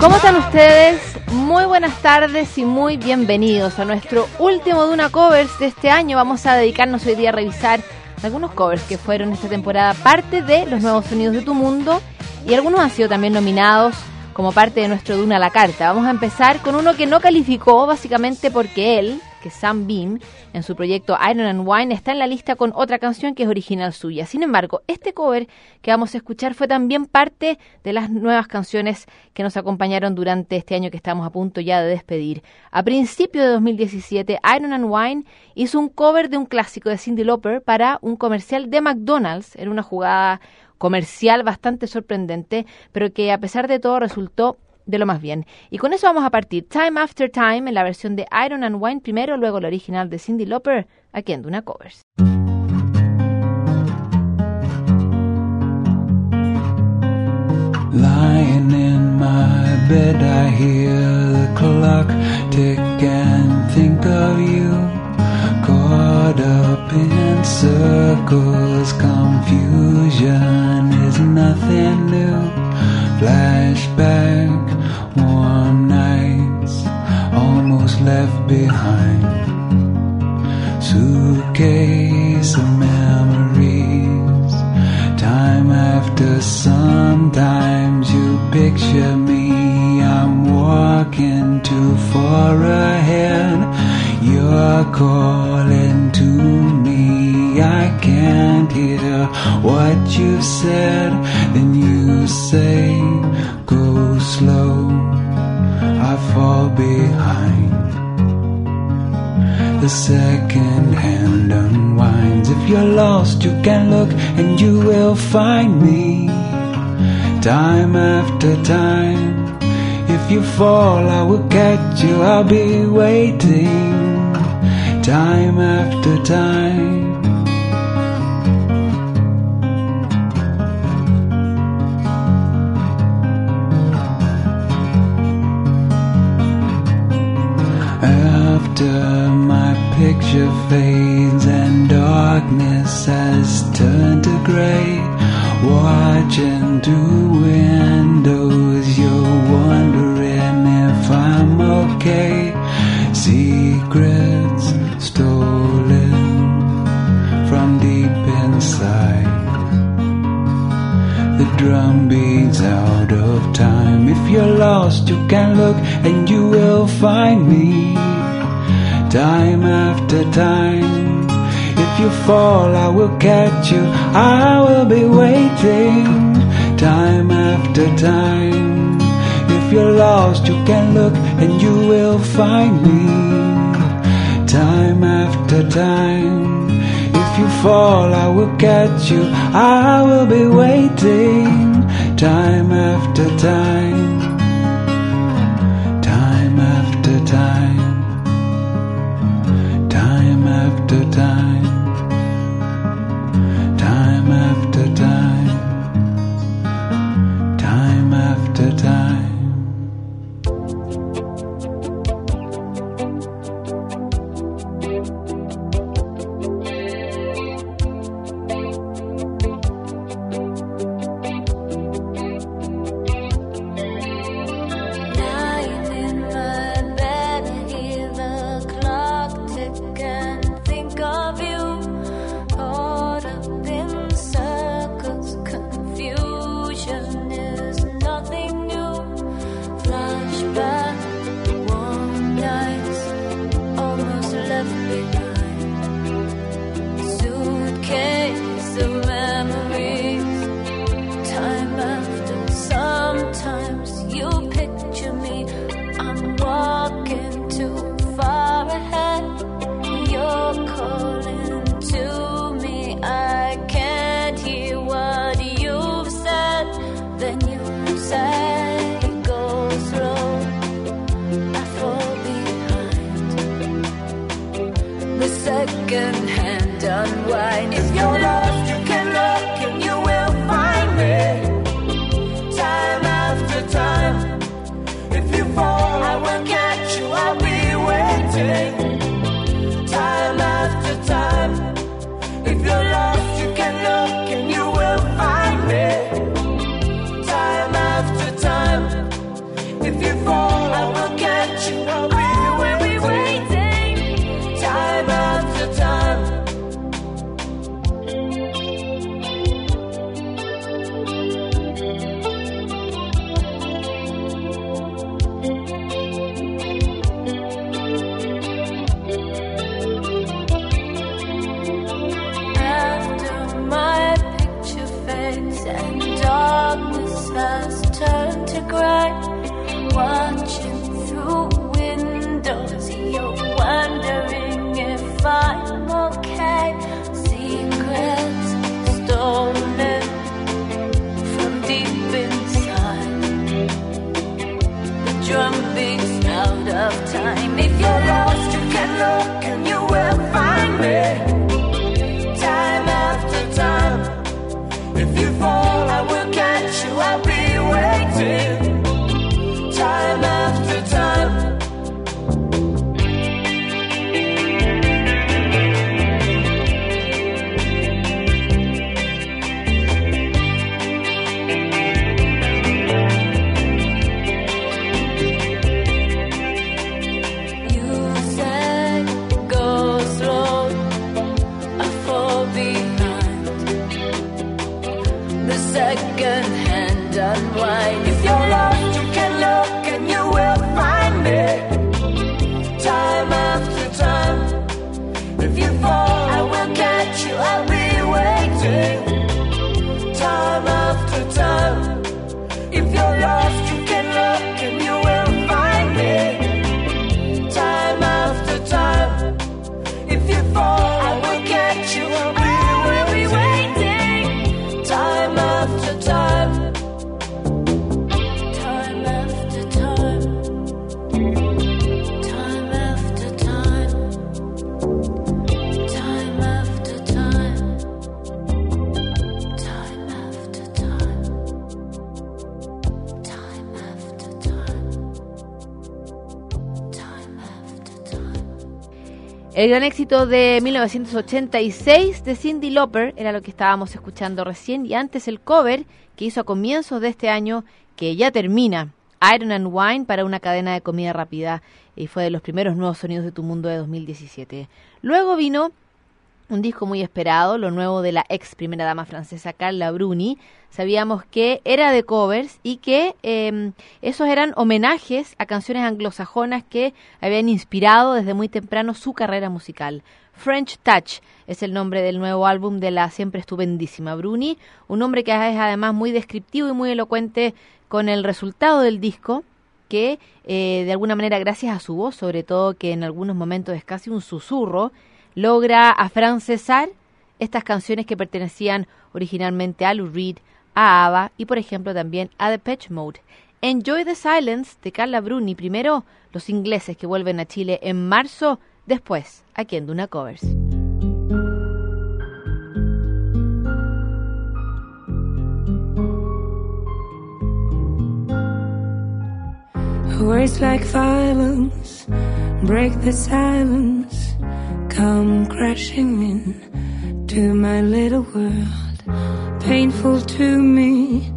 ¿Cómo están ustedes? Muy buenas tardes y muy bienvenidos a nuestro último Duna Covers de este año. Vamos a dedicarnos hoy día a revisar algunos covers que fueron esta temporada parte de los nuevos sonidos de tu mundo y algunos han sido también nominados como parte de nuestro Duna a la carta. Vamos a empezar con uno que no calificó básicamente porque él, que Sam Beam, en su proyecto Iron and Wine, está en la lista con otra canción que es original suya. Sin embargo, este cover que vamos a escuchar fue también parte de las nuevas canciones que nos acompañaron durante este año que estamos a punto ya de despedir. A principio de 2017, Iron and Wine hizo un cover de un clásico de Cindy Lauper para un comercial de McDonald's. Era una jugada comercial bastante sorprendente, pero que a pesar de todo resultó de lo más bien. Y con eso vamos a partir Time After Time en la versión de Iron and Wine primero, luego la original de Cindy Lauper, aquí en Duna Covers. Lying in my bed, I hear the clock tick and think of you. Caught up in circles, confusion is nothing new. Flashback, left behind. Suitcase of memories. Time after sometimes you picture me. I'm walking too far ahead. You're calling to me. I can't hear what you said. Then you say, Go slow. The second hand unwinds. If you're lost, you can look and you will find me. Time after time. If you fall, I will catch you. I'll be waiting. Time after time. After picture fades and darkness has turned to gray, watching through windows, you're wondering if I'm okay. Secrets stolen from deep inside. The drum beats out of time. If you're lost, you can look and you will find me. Time after time. If you fall, I will catch you. I will be waiting. Time after time. If you're lost, you can look and you will find me. Time after time. If you fall, I will catch you. I will be waiting. Time after time. Turn to cry, Watching through windows, you're wondering if I'm okay. Secrets stolen from deep inside. The drum beats out of time. If you're lost, you can look and you will find me. El gran éxito de 1986 de Cindy Lauper era lo que estábamos escuchando recién y antes el cover que hizo a comienzos de este año que ya termina Iron and Wine para una cadena de comida rápida y fue de los primeros nuevos sonidos de tu mundo de 2017. Luego vino un disco muy esperado, lo nuevo de la ex primera dama francesa Carla Bruni. Sabíamos que era de covers y que eh, esos eran homenajes a canciones anglosajonas que habían inspirado desde muy temprano su carrera musical. French Touch es el nombre del nuevo álbum de la siempre estupendísima Bruni, un nombre que es además muy descriptivo y muy elocuente con el resultado del disco, que eh, de alguna manera gracias a su voz, sobre todo que en algunos momentos es casi un susurro, logra afrancesar estas canciones que pertenecían originalmente a Lou Reed, a ABBA y por ejemplo también a The Patch Mode. Enjoy the Silence de Carla Bruni, primero los ingleses que vuelven a Chile en marzo, después aquí en Duna Covers. Words like violence break the silence, come crashing in to my little world. Painful to me,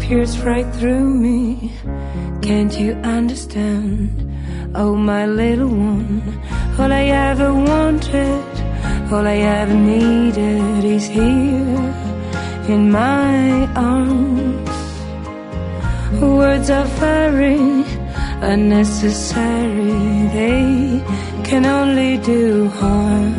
pierce right through me. Can't you understand? Oh, my little one, all I ever wanted, all I ever needed is here in my arms. Words are very unnecessary, they can only do harm.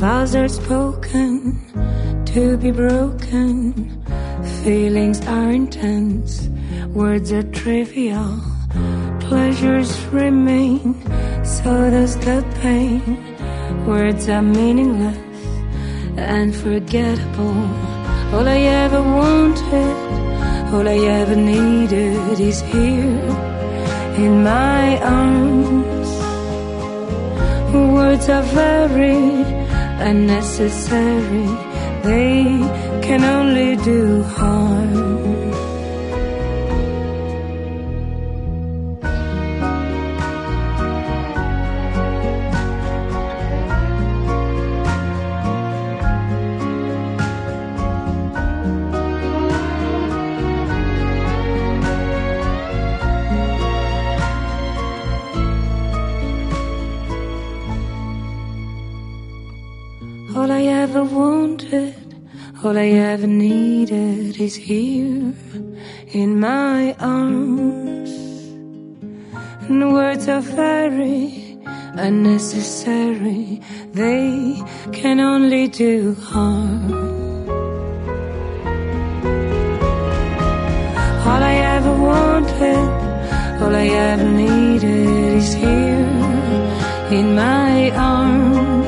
Vows are spoken to be broken. Feelings are intense, words are trivial. Pleasures remain, so does the pain. Words are meaningless and forgettable. All I ever wanted, all I ever needed is here in my arms. Words are very unnecessary, they can only do harm. All I ever wanted, All I ever needed is here in my arms. And words are very unnecessary, they can only do harm. All I ever wanted, all I ever needed is here in my arms.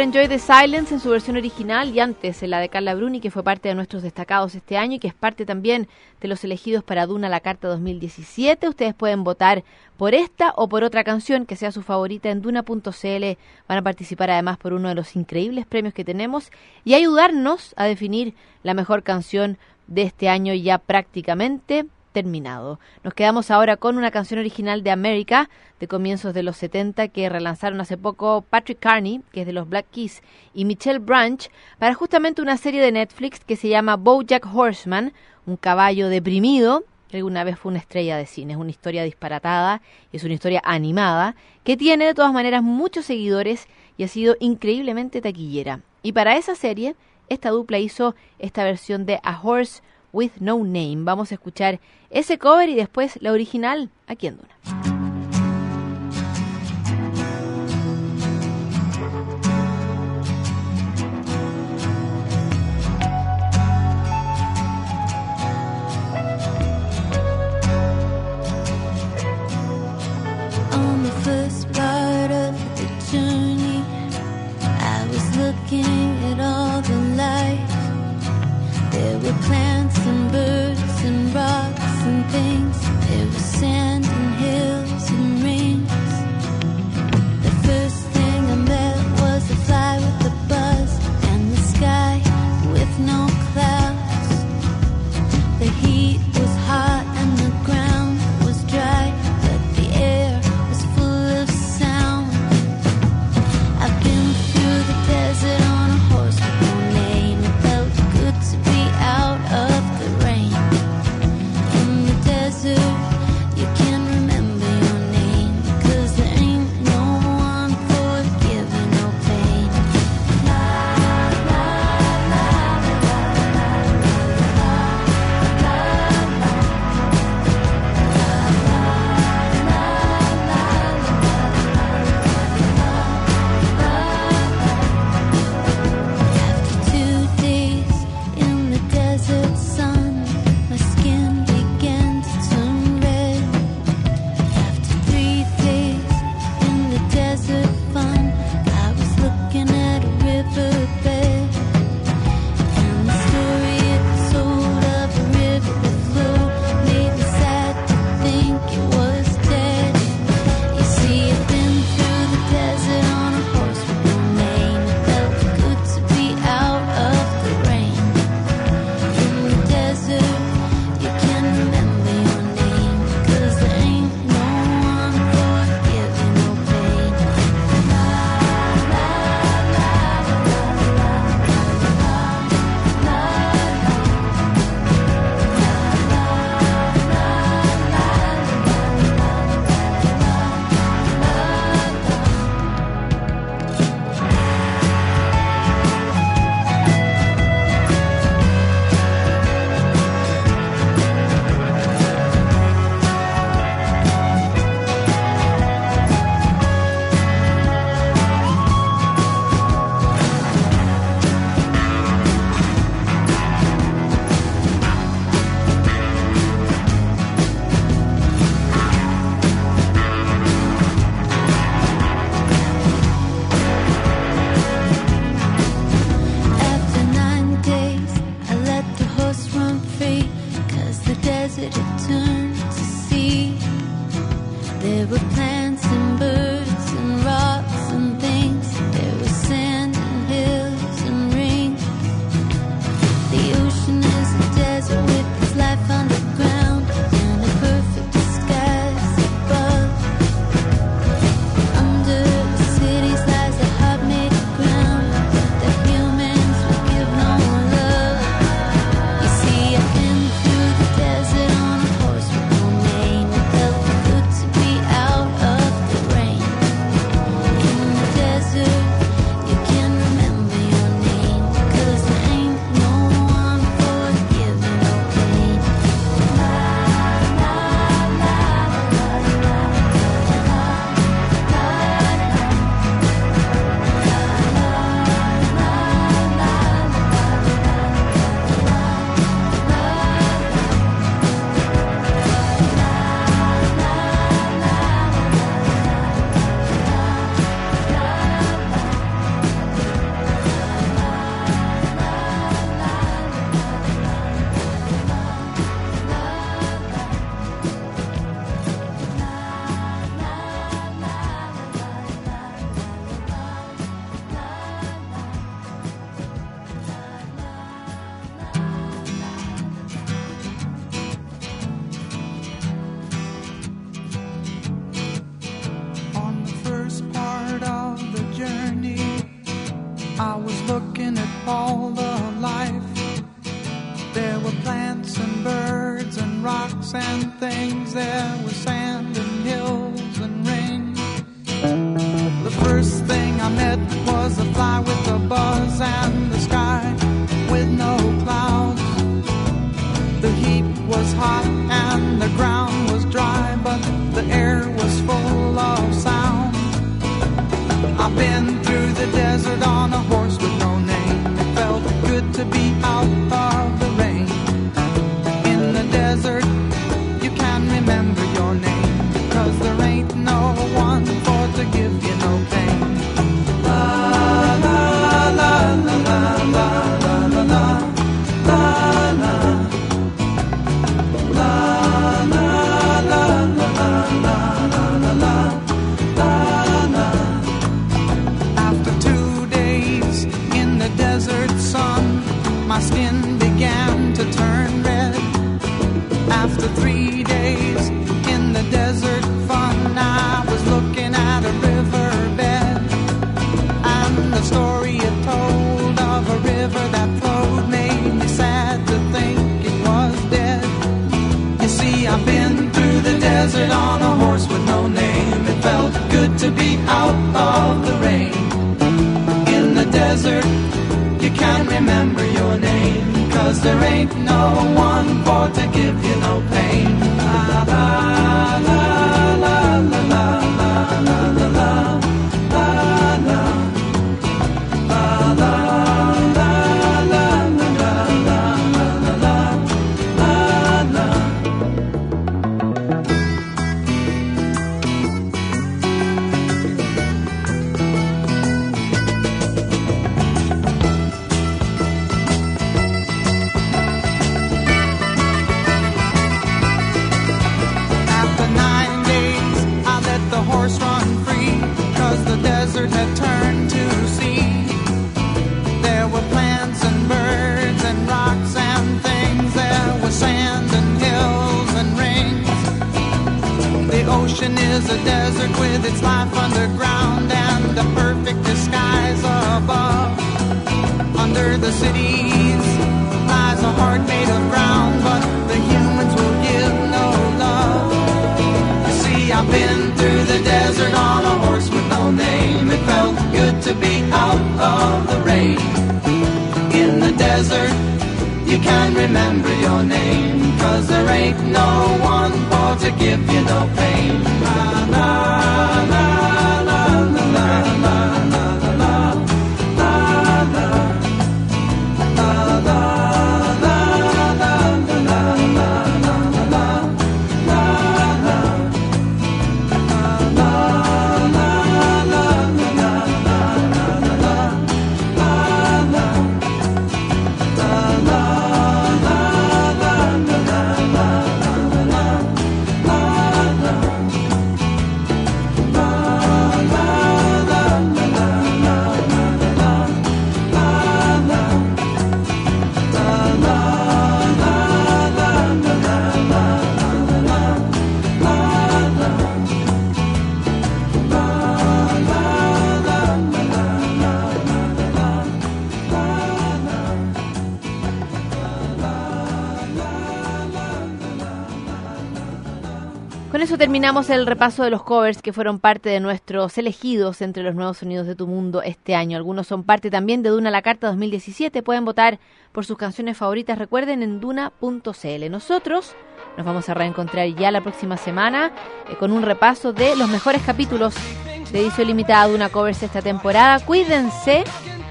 Enjoy the Silence en su versión original y antes en la de Carla Bruni, que fue parte de nuestros destacados este año y que es parte también de los elegidos para Duna la Carta 2017. Ustedes pueden votar por esta o por otra canción que sea su favorita en duna.cl. Van a participar además por uno de los increíbles premios que tenemos y ayudarnos a definir la mejor canción de este año ya prácticamente terminado. Nos quedamos ahora con una canción original de América de comienzos de los 70 que relanzaron hace poco Patrick Carney, que es de los Black Keys, y Michelle Branch para justamente una serie de Netflix que se llama BoJack Horseman, un caballo deprimido que alguna vez fue una estrella de cine. Es una historia disparatada, es una historia animada que tiene de todas maneras muchos seguidores y ha sido increíblemente taquillera. Y para esa serie, esta dupla hizo esta versión de A Horse with No Name. Vamos a escuchar ese cover y después la original aquí en Duna. been through the desert on a horse. take it. no one born to give you no pain. terminamos el repaso de los covers que fueron parte de nuestros elegidos entre los nuevos sonidos de tu mundo este año. Algunos son parte también de Duna la Carta 2017. Pueden votar por sus canciones favoritas, recuerden, en duna.cl. Nosotros nos vamos a reencontrar ya la próxima semana eh, con un repaso de los mejores capítulos de edición limitada Duna Covers esta temporada. Cuídense,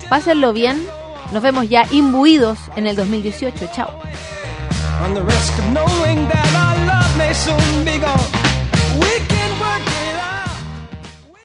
pásenlo bien. Nos vemos ya imbuidos en el 2018. Chao. We can work it